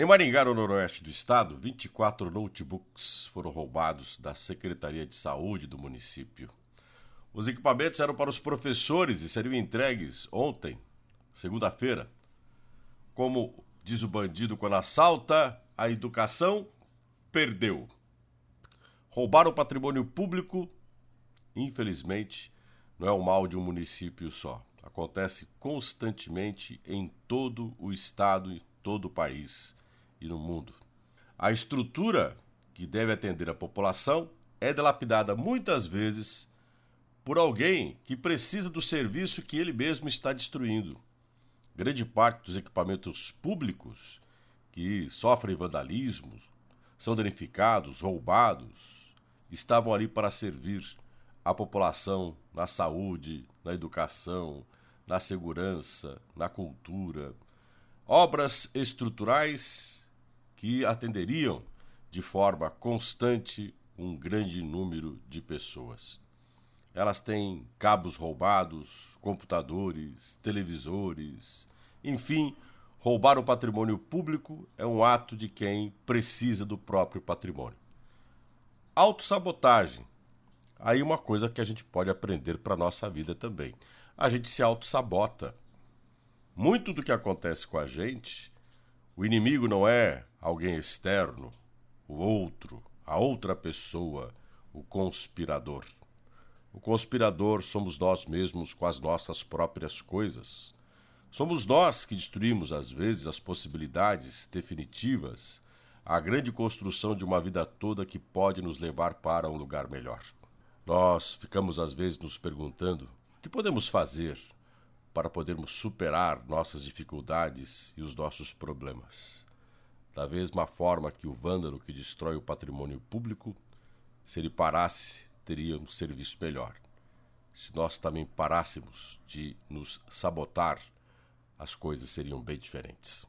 Em Maringá, no noroeste do estado, 24 notebooks foram roubados da Secretaria de Saúde do município. Os equipamentos eram para os professores e seriam entregues ontem, segunda-feira. Como diz o bandido quando assalta, a educação perdeu. Roubar o patrimônio público, infelizmente, não é o mal de um município só. Acontece constantemente em todo o estado e todo o país e no mundo. A estrutura que deve atender a população é dilapidada muitas vezes por alguém que precisa do serviço que ele mesmo está destruindo. Grande parte dos equipamentos públicos que sofrem vandalismos, são danificados, roubados, estavam ali para servir a população na saúde, na educação, na segurança, na cultura. Obras estruturais que atenderiam de forma constante um grande número de pessoas. Elas têm cabos roubados, computadores, televisores, enfim, roubar o patrimônio público é um ato de quem precisa do próprio patrimônio. Autossabotagem. Aí uma coisa que a gente pode aprender para a nossa vida também. A gente se autossabota. Muito do que acontece com a gente o inimigo não é alguém externo, o outro, a outra pessoa, o conspirador. O conspirador somos nós mesmos com as nossas próprias coisas. Somos nós que destruímos, às vezes, as possibilidades definitivas, a grande construção de uma vida toda que pode nos levar para um lugar melhor. Nós ficamos, às vezes, nos perguntando o que podemos fazer para podermos superar nossas dificuldades e os nossos problemas. Da mesma forma que o vândalo que destrói o patrimônio público, se ele parasse, teria um serviço melhor. Se nós também parássemos de nos sabotar, as coisas seriam bem diferentes.